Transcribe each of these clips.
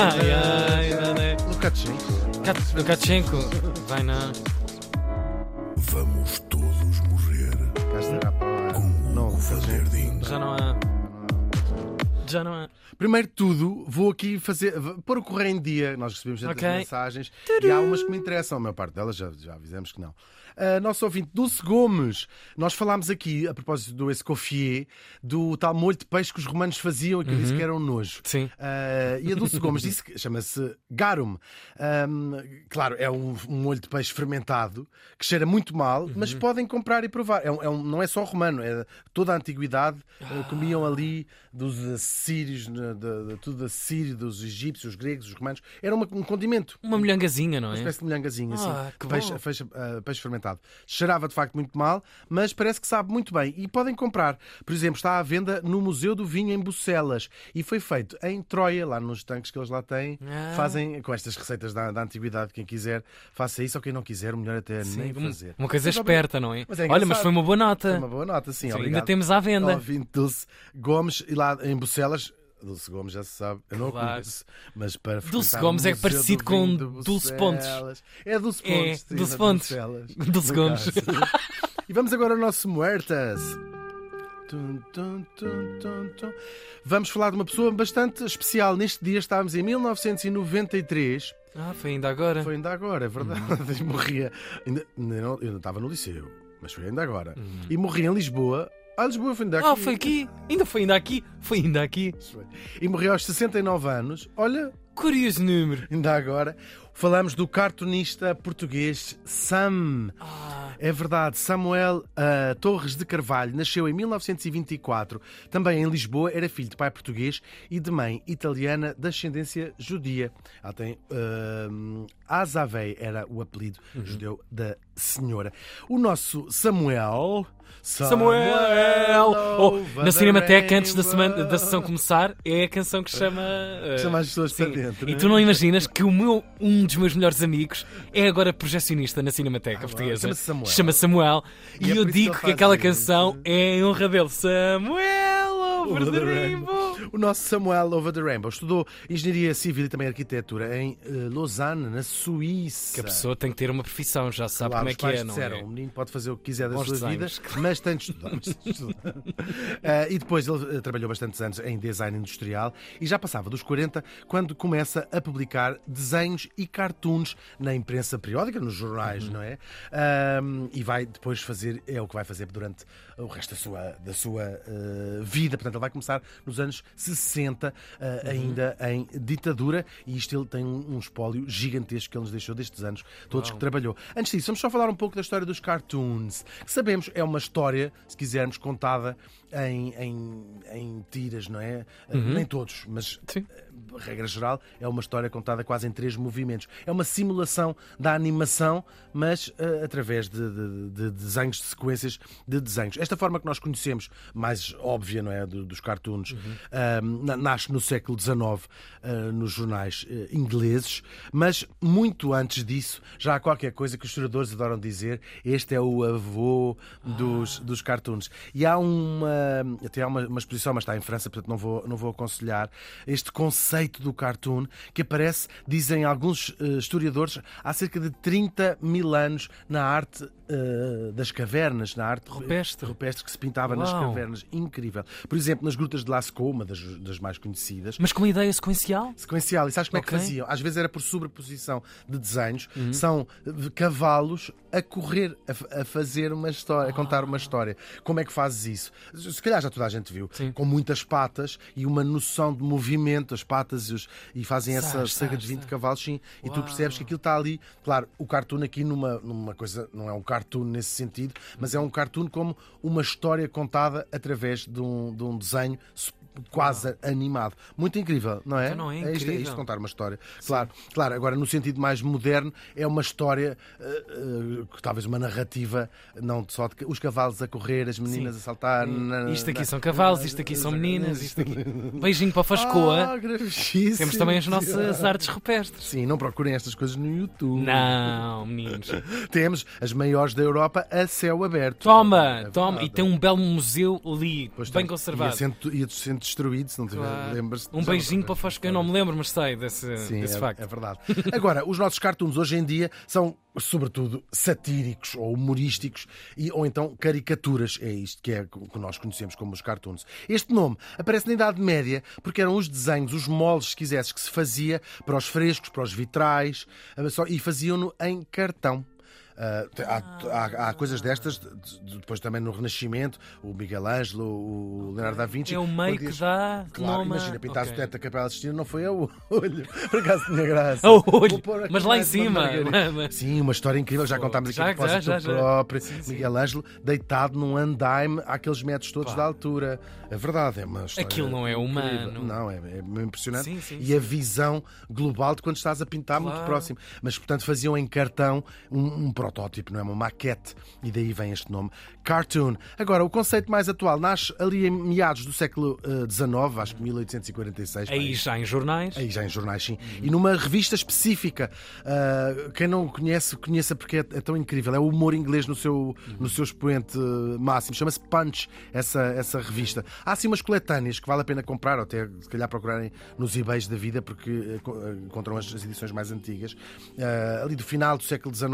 Ai, ai, não, não. Lukashenko. Kat- Lukashenko. Vai não. Vamos todos morrer com Hugo Van der Ding. Já não há. Já não há. Primeiro de tudo, vou aqui fazer, pôr o correio em dia. Nós recebemos tantas Ok. mensagens e há umas que me interessam, a maior parte delas já, já avisamos que não. Ah, nosso ouvinte Dulce Gomes, nós falámos aqui, a propósito do escoffier, do tal molho de peixe que os romanos faziam e que eu disse que era um nojo. Sim. Ah, e a Dulce Gomes disse que chama-se garum. Claro, é um, um molho de peixe fermentado que cheira muito mal, mas podem comprar e provar. É um- é um- não é só romano, é toda a antiguidade. ah, comiam ali dos assírios, né, de, de- tudo assírio, dos egípcios, os gregos, os romanos. Era uma- um condimento. Uma molhangazinha, não Uma é? espécie de molhangazinha, assim. Ah, que peixe, peixe, ah, peixe fermentado. Cheirava de facto muito mal, mas parece que sabe muito bem. E podem comprar. Por exemplo, está à venda no Museu do Vinho em Bucelas. E foi feito em Troia, lá nos tanques que eles lá têm. Ah. Fazem com estas receitas da, da antiguidade. Quem quiser, faça isso. Ou quem não quiser, melhor até é nem Sim, fazer. Uma coisa Mas, esperta, não é? Mas é Olha, mas foi uma boa Foi nota. uma boa nota, sim. Sim, ainda temos à venda. Ouvinte Dulce Gomes, e lá em Bucelas. Dulce Gomes já se sabe, eu não a Claro. conheço, mas para Dulce Gomes é parecido do com Dulce Pontes. É Dulce É, Pontes. sim, Dulce Pontes. Dulce no Gomes. E vamos agora ao nosso Muertas. Vamos falar de uma pessoa bastante especial. Neste dia estávamos em 1993. Ah, foi ainda agora. Foi ainda agora, é verdade. Uhum. Morria. Ainda, não- eu não estava no liceu, mas foi ainda agora. Uhum. E morri em Lisboa. Ah, Lisboa foi ainda aqui. Ah, foi aqui. Ainda foi ainda aqui. Foi ainda aqui. E morreu aos 69 anos. Olha, Curioso número. ainda agora. Falamos do cartunista português Sam. Ah, É verdade, Samuel ah, Torres de Carvalho nasceu em 1924, também em Lisboa, era filho de pai português e de mãe italiana de ascendência judia. Ela tem uh, Azavei, era o apelido judeu da senhora. O nosso Samuel. Samuel! Oh, na Cinemateca, antes da, semana, da sessão começar, é a canção que chama. eh, Chama as pessoas sim. para dentro, E é? tu não imaginas que o meu, um dos meus melhores amigos é agora projecionista na Cinemateca Portuguesa. chama-se Samuel. Chama Samuel. E E, é eu isso que digo que, faz aquela isso. canção é em honra dele. Samuel the rainbow. O nosso Samuel Over the Rainbow estudou Engenharia Civil e também Arquitetura em eh, Lausanne, na Suíça. Que a pessoa tem que ter uma profissão, já sabe Claro, como é que é, não disseram, é? o menino pode fazer o que quiser da Bons sua desenhos. vida, mas tem de estudar. mas tem de estudar. Ah, e depois ele eh, trabalhou bastantes anos em design industrial e já passava dos 40 quando começa a publicar desenhos e cartoons na imprensa periódica, nos jornais, Uhum. não é? E vai depois fazer, é o que vai fazer durante o resto da sua, da sua eh, vida. Portanto, ele vai começar nos anos 60, eh, Uhum. ainda em ditadura, e isto ele tem um, um espólio gigantesco que ele nos deixou destes anos, todos que trabalhou. Antes disso, vamos só falar um pouco da história dos cartoons. Que sabemos é uma história, se quisermos, contada em, em, em tiras, não é? Eh, Nem todos, mas Uhum. Sim. Eh, regra geral, é uma história contada quase em três movimentos. É uma simulação da animação, mas eh, através de, de- de desenhos, de sequências de desenhos. Esta forma que nós conhecemos, mais óbvia, não é? do- dos cartoons, ah, na- nasce no século XIX ah, nos jornais eh, ingleses, mas muito antes disso já há qualquer coisa que os historiadores adoram dizer: este é o avô dos, dos cartoons. E há uma, até há uma, uma exposição, mas está em França, portanto não vou, não vou aconselhar, este conceito do cartoon que aparece, dizem alguns eh, historiadores, há cerca de 30 mil anos na arte eh, das cavernas, na arte Rupestre. rupestre que se pintava nas Uau. cavernas. Incrível. Por exemplo, nas grutas de Lascaux, uma das, das mais conhecidas, Mas com ideia sequencial? sequencial. E sabes como é Ok. Uhum. que faziam? Às vezes era por sobreposição de desenhos. São eh, cavalos a correr, a, a fazer uma história, a contar uma história. Como é que fazes isso? Se calhar já toda a gente viu. Sim. Com muitas patas e uma noção de movimento, as patas e, os- e fazem essa cerca de 20 sás. cavalos, sim. E tu Uau. percebes que aquilo está ali. Claro, o cartoon aqui numa, numa coisa, não é um cartoon nesse sentido, mas é um cartoon como uma história contada através de um, de um desenho quase animado. Muito incrível, não é? Então não é isto, é incrível? isto contar uma história. Claro, claro, agora no sentido mais moderno, é uma história, eh, eh, talvez uma narrativa, não só de os cavalos a correr, as meninas a saltar. na- Isto aqui na- são cavalos, isto aqui são meninas, isto aqui. Beijinho para a Fascoa. Ah. Temos também as nossas artes rupestres. Sim, não procurem estas coisas no YouTube. Não, meninos. Temos as maiores da Europa a céu aberto. Toma, É toma. E tem um belo museu ali, Pois bem tem. conservado. E a centro, e destruído, se não tiver, Claro. lembras Um beijinho para o Fosco. Eu não me lembro, mas sei desse, Sim, desse é, facto. é verdade. Agora, os nossos cartoons hoje em dia são, sobretudo, satíricos ou humorísticos e, ou então caricaturas. É isto que é o que nós conhecemos como os cartoons. Este nome aparece na Idade Média porque eram os desenhos, os moldes, se quisesses, que se fazia para os frescos, para os vitrais eh, e faziam-no em cartão. Há, há- há coisas destas, de- de- depois também no Renascimento, o Miguel Ângelo, o Leonardo da Vinci. É o meio que dá Claro, imagina, pintares Ok. o teto da Capela Sistina não foi a olho. Por acaso tinha graça. A olho, mas lá em cima. margarida. Sim, uma história incrível, já contámos aqui já, a propósito já, já, próprio Sim, sim. Miguel Ângelo, deitado num andaime àqueles metros todos Pá. da altura. É verdade, é uma história. Aquilo não é humano. incrível. Não, é, é impressionante. Sim, sim, e a visão global de quando estás a pintar muito Claro. próximo. Mas, portanto, faziam em cartão um, um protótipo, não é? Uma maquete. E daí vem este nome, cartoon. Agora, o conceito mais atual nasce ali em meados do século XIX, acho que 1846. Aí já em jornais. Aí já em jornais, sim. E numa revista específica. ah, quem não conhece, conheça porque é, é tão incrível. É o humor inglês no seu, no seu expoente ah, máximo. Chama-se Punch, essa, essa revista. Há assim umas coletâneas que vale a pena comprar, ou até se calhar procurarem nos eBays da vida, porque co- encontram as, as edições mais antigas. Ah, ali do final do século XIX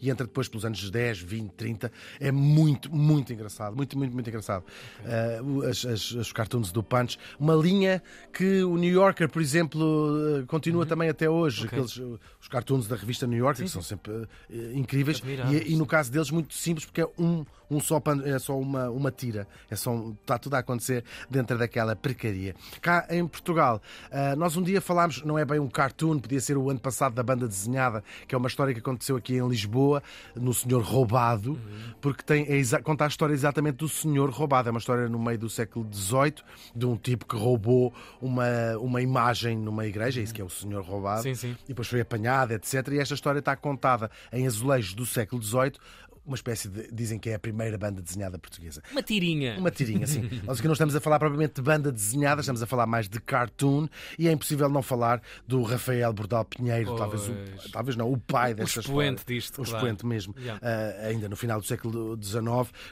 e entra depois pelos anos 10, 20, 30. É muito, muito engraçado. Muito, muito, muito engraçado. Ah, o- as, as, os cartoons do Punch. Uma linha que o New Yorker, por exemplo, eh, continua também até hoje. Uhum. Ok. Aqueles, eh, os cartoons da revista New Yorker, que são sempre eh, incríveis. E, e no caso deles, muito simples, porque é um, um só é só uma, uma tira. É só está tudo a acontecer dentro daquela porcaria. Cá em Portugal, ah, nós um dia falámos, não é bem um cartoon, podia ser o ano passado da banda desenhada, que é uma história que aconteceu aqui em Lisboa, no Senhor Roubado, porque tem, é conta a história exatamente do Senhor Roubado. É uma história no meio do século XVIII, de um tipo que roubou uma, uma imagem numa igreja, é isso que é o Senhor Roubado Sim, sim. e depois foi apanhada, etc. E esta história está contada em azulejos do século XVIII, uma espécie de. dizem que é a primeira banda desenhada portuguesa. Uma tirinha. Uma tirinha, sim. Nós aqui não estamos a falar propriamente de banda desenhada, estamos a falar mais de cartoon e é impossível não falar do Rafael Bordal Pinheiro, talvez, Pois. o, talvez não, o pai desta expoente história. disto, O claro. expoente mesmo. Yeah. Ah, ainda no final do século XIX,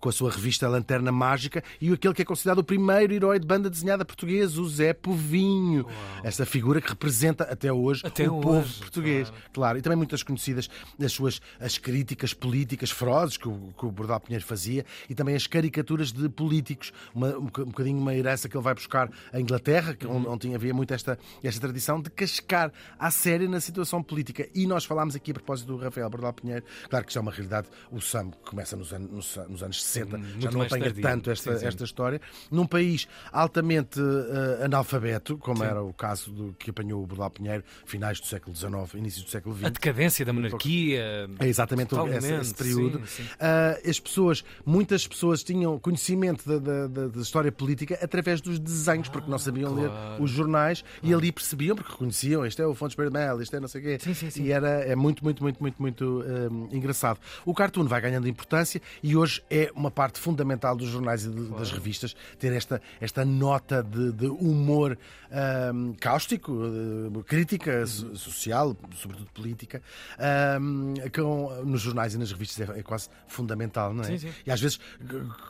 com a sua revista Lanterna Mágica e aquele que é considerado o primeiro herói de banda desenhada portuguesa, o Zé Povinho. Esta figura que representa até hoje Até o hoje, povo português. claro. Claro, e também muitas conhecidas as suas as críticas políticas ferozes que o, que o Bordal Pinheiro fazia e também as caricaturas de políticos, uma, um boca- bocadinho uma herança que ele vai buscar à Inglaterra, que, Uhum. onde, onde havia muito esta, esta tradição de cascar à séria na situação política. E nós falámos aqui a propósito do Rafael Bordal Pinheiro, claro que isto é uma realidade, o SAM começa nos, anos- nos, nos anos 60, já Muito não mais apanha tardio. tanto esta, Sim, sim. esta história, num país altamente eh, analfabeto, como era o caso do que apanhou o Bordal Pinheiro, finais do século XIX, início do século XX. A decadência da monarquia. É exatamente esse, esse período. sim, Ah, as pessoas, muitas pessoas tinham conhecimento da, da- da- história política através dos desenhos, porque não sabiam ler claro. os jornais e ali percebiam, porque reconheciam, este é o Fontes Mel, este é não sei o quê. Sim, sim, sim. E era, é muito, muito, muito, muito, muito ah, engraçado. O cartoon vai ganhando importância e hoje é uma parte fundamental dos jornais e de- das revistas ter esta, esta nota de, de humor ah, cáustico, ah, crítica so- social, sobretudo política, ah, com, nos jornais e nas revistas é, é quase fundamental, não é? Sim, sim. E às vezes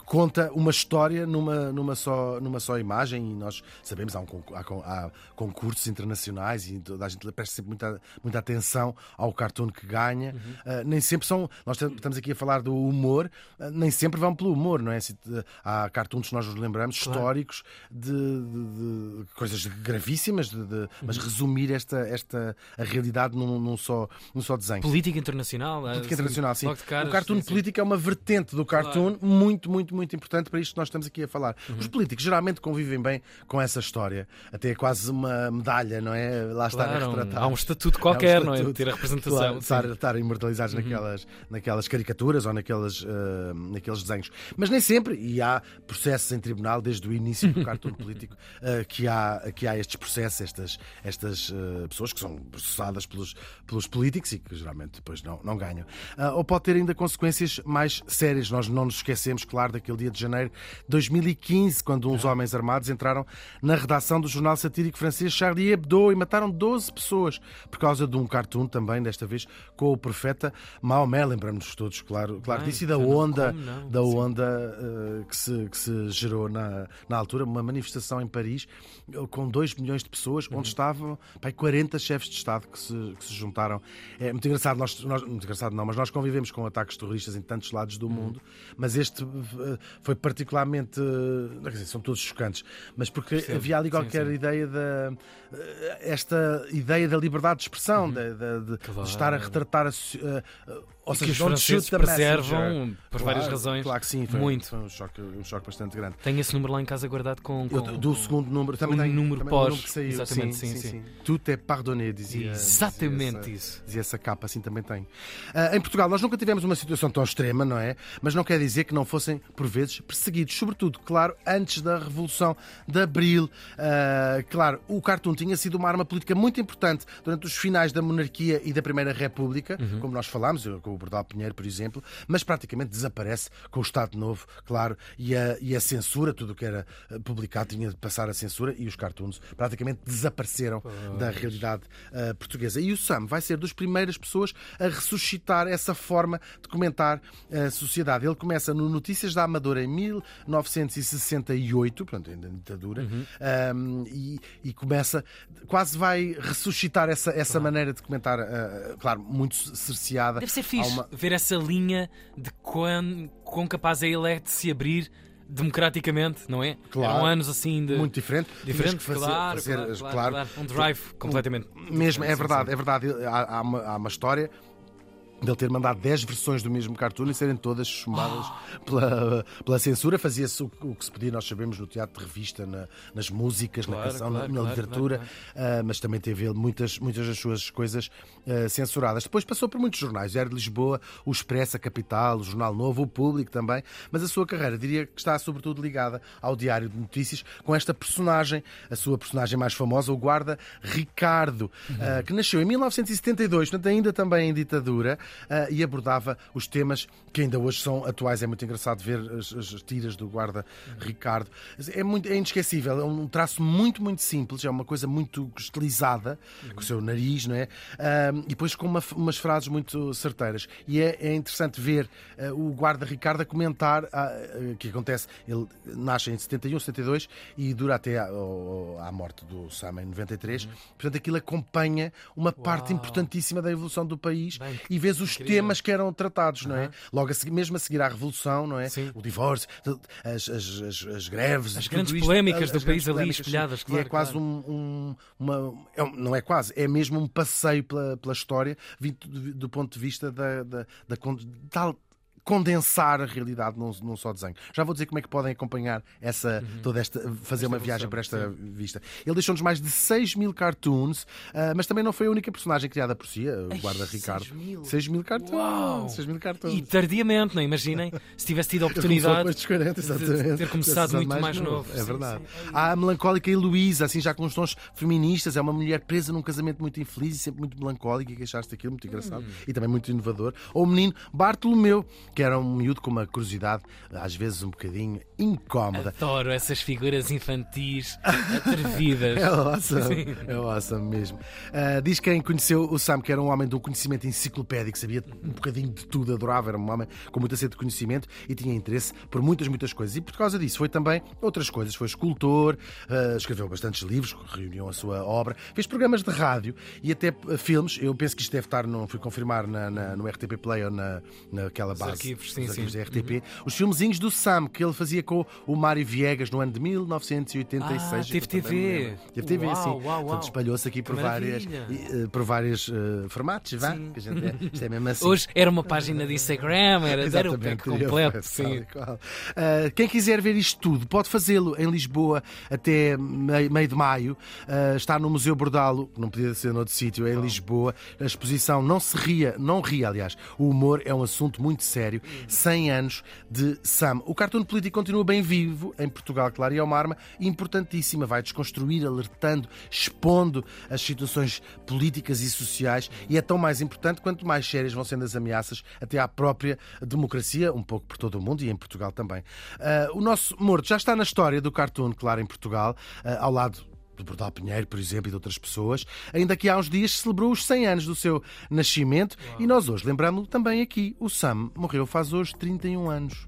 conta uma história numa, numa, só, numa só imagem e nós sabemos, há, um há há concursos internacionais e toda a gente presta sempre muita, muita atenção ao cartoon que ganha. Uhum. Ah, nem sempre são. Nós tam- estamos aqui a falar do humor, ah, nem sempre vão pelo humor, não é? Se- Há cartoons que nós nos lembramos, históricos, de, de- de coisas gravíssimas, de- de- mas Uhum. resumir esta, esta, a realidade num, num só, num só desenho. Política internacional. Política assim, internacional, sim. o cartoon sim, sim. político é uma vertente do cartoon muito, muito, muito importante para isto que nós estamos aqui a falar. Uhum. Os políticos geralmente convivem bem com essa história. Até é quase uma medalha, não é? Lá estar Claro, a retratar. há um estatuto qualquer, um não é? Estatuto. ter a representação. Claro. Uhum. estar, estar imortalizados naquelas, naquelas caricaturas ou naqueles, ah, naqueles desenhos. Mas nem sempre, e há processos em tribunal desde o início do cartoon político, ah, que, há, que há estes processos, estas, estas ah, pessoas que são processadas pelos, pelos políticos e que geralmente depois não, não ganham. Ah, ou pode ter ainda consequências consequências mais sérias. Nós não nos esquecemos, claro, daquele dia de janeiro de 2015, quando uns homens armados entraram na redação do jornal satírico francês Charlie Hebdo e mataram 12 pessoas por causa de um cartoon também, desta vez com o profeta Maomé. Lembramos todos, claro, claro disso, e da não onda, como, não. da onda eh, que, se, que se gerou na, na altura, uma manifestação em Paris eh, com 2 milhões de pessoas, Uhum. onde estavam pai, 40 chefes de Estado que se, que se juntaram. É muito engraçado, nós, nós- muito engraçado não, mas nós convivemos com ataques terroristas em tantos lados Uhum. do mundo, mas este eh, foi particularmente. eh, Quer dizer, são todos chocantes, mas porque Percebo. havia ali Sim, qualquer sim. ideia da. eh, esta ideia da liberdade de expressão, de, de- de- Uhum. Claro. de estar a retratar a. eh, ou seja, que os franceses preservam por várias Claro, razões. Claro que sim, foi, Muito. foi um, choque, um choque bastante grande. Tenho esse número lá em casa guardado com. Eu, com- do com- segundo número também o tem, número também pós. número que saiu. Exatamente, sim, sim. Tudo é pardonné, dizia. Exatamente dizia isso. essa, dizia essa capa, assim também tem. Ah, em Portugal, nós nunca tivemos uma situação tão extrema, não é? Mas não quer dizer que não fossem, por vezes, perseguidos. Sobretudo, claro, antes da Revolução de Abril. Ah, claro, o cartoon tinha sido uma arma política muito importante durante os finais da monarquia e da Primeira República, Uhum. como nós falámos, eu- com o Bordal Pinheiro, por exemplo, mas praticamente desaparece com o Estado Novo, claro, e a, e a censura, tudo o que era eh, publicado tinha de passar a censura e os cartoons praticamente desapareceram da realidade eh, portuguesa. E o Sam vai ser das primeiras pessoas a ressuscitar essa forma de comentar a sociedade. Ele começa no Notícias da Amadora em 1968, portanto, ainda na ditadura, um, e, e começa, quase vai ressuscitar essa, essa maneira de comentar, eh, claro, muito cerceada. Deve ser Há fixe uma- ver essa linha de quão, quão capaz é ele é de se abrir democraticamente, não é? Claro. Eram anos assim de. muito diferente. Diferente, fazer- claro, fazer- claro, claro, claro, claro. Um drive completamente. Mesmo, é verdade, é verdade. Há, há uma, há uma história dele ter mandado 10 versões do mesmo cartoon e serem todas chumbadas pela, pela censura. Fazia-se o, o que se podia, nós sabemos, no teatro de revista, na- nas músicas, na Claro, canção, claro, na, na claro, literatura, ah, mas também teve ele muitas, muitas das suas coisas ah, censuradas. Depois passou por muitos jornais, Diário de Lisboa, o Expresso, a Capital, o Jornal Novo, o Público também, mas a sua carreira diria que está sobretudo ligada ao Diário de Notícias com esta personagem, a sua personagem mais famosa, o guarda Ricardo, ah, que nasceu em 1972, portanto ainda também em ditadura, e abordava os temas que ainda hoje são atuais. É muito engraçado ver as, as tiras do guarda Ricardo. É, muito, é inesquecível, é um traço muito, muito simples, é uma coisa muito estilizada, com o seu nariz, não é? Ah, e depois com uma- umas frases muito certeiras. E é, é interessante ver ah, o guarda Ricardo a comentar ah, ah, que acontece. Ele nasce em 71, 72 e dura até à, morte do Sam em 93. Portanto, aquilo acompanha uma parte Uau. importantíssima da evolução do país Bem, e vês os incrível. temas que eram tratados, não é? Logo a seguir, mesmo a seguir à Revolução, não é? Sim. O divórcio, as, as, as, as greves, As grandes isto, polémicas as do país ali espelhadas, E claro, é quase claro. um, um- uma. é não é quase, é mesmo um passeio pela, pela história, do, do ponto de vista da, da, da con- tal condensar a realidade num, num só desenho. Já vou dizer como é que podem acompanhar essa, Uhum. toda esta, fazer uma viagem para esta vista. Ele deixou-nos mais de 6 mil cartoons, ah, mas também não foi a única personagem criada por si, o guarda 6 Ricardo. mil? 6 mil cartoons. Uau! 6 mil cartoons. E tardiamente, não é? imaginem, se tivesse tido a oportunidade depois dos 40, de- ter começado muito mais novo. É Sim, verdade. sim. Há a melancólica Heloísa, assim já com uns tons feministas, é uma mulher presa num casamento muito infeliz e sempre muito melancólica e queixaste daquilo, muito engraçado Hum. e também muito inovador. Ou o menino Bartolomeu, que era um miúdo com uma curiosidade, às vezes um bocadinho incómoda. Adoro essas figuras infantis atrevidas. É awesome, é awesome mesmo. Ah, diz quem conheceu o Sam que era um homem de um conhecimento enciclopédico, sabia um bocadinho de tudo, adorava, era um homem com muita sede de conhecimento e tinha interesse por muitas, muitas coisas. E por causa disso foi também outras coisas. Foi escultor, ah, escreveu bastantes livros, reuniu a sua obra, fez programas de rádio e até ah, filmes. Eu penso que isto deve estar, não fui confirmar na, na- no RTP Play ou na, naquela base arquivos, sim, sim. arquivos da RTP. Os filmezinhos do Sam que ele fazia com o Mário Viegas no ano de 1986. Ah, teve Eu TV. Teve TV, Uau, sim. uau, uau. Portanto, espalhou-se aqui por várias, eh, por vários eh, formatos, vá? Sim. Que a gente é, isto é mesmo assim. Hoje era uma página de Instagram, era, era o pack completo. feito, Sim. Ah, quem quiser ver isto tudo pode fazê-lo em Lisboa até meio, meio de maio. Está no Museu Bordalo, não podia ser noutro sítio, é em Lisboa. A exposição não se ria, não ria, aliás. O humor é um assunto muito sério. Sério. 100 anos de Sam. O cartoon político continua bem vivo em Portugal, claro, e é uma arma importantíssima. Vai desconstruir, alertando, expondo as situações políticas e sociais e é tão mais importante quanto mais sérias vão sendo as ameaças até à própria democracia, um pouco por todo o mundo e em Portugal também. Uh, o nosso morto já está na história do cartoon, claro, em Portugal, uh, ao lado do Bordal Pinheiro, por exemplo, e de outras pessoas. Ainda que há uns dias celebrou os 100 anos do seu nascimento Uau. e nós hoje lembramos-lo também aqui. O Sam morreu faz hoje 31 anos.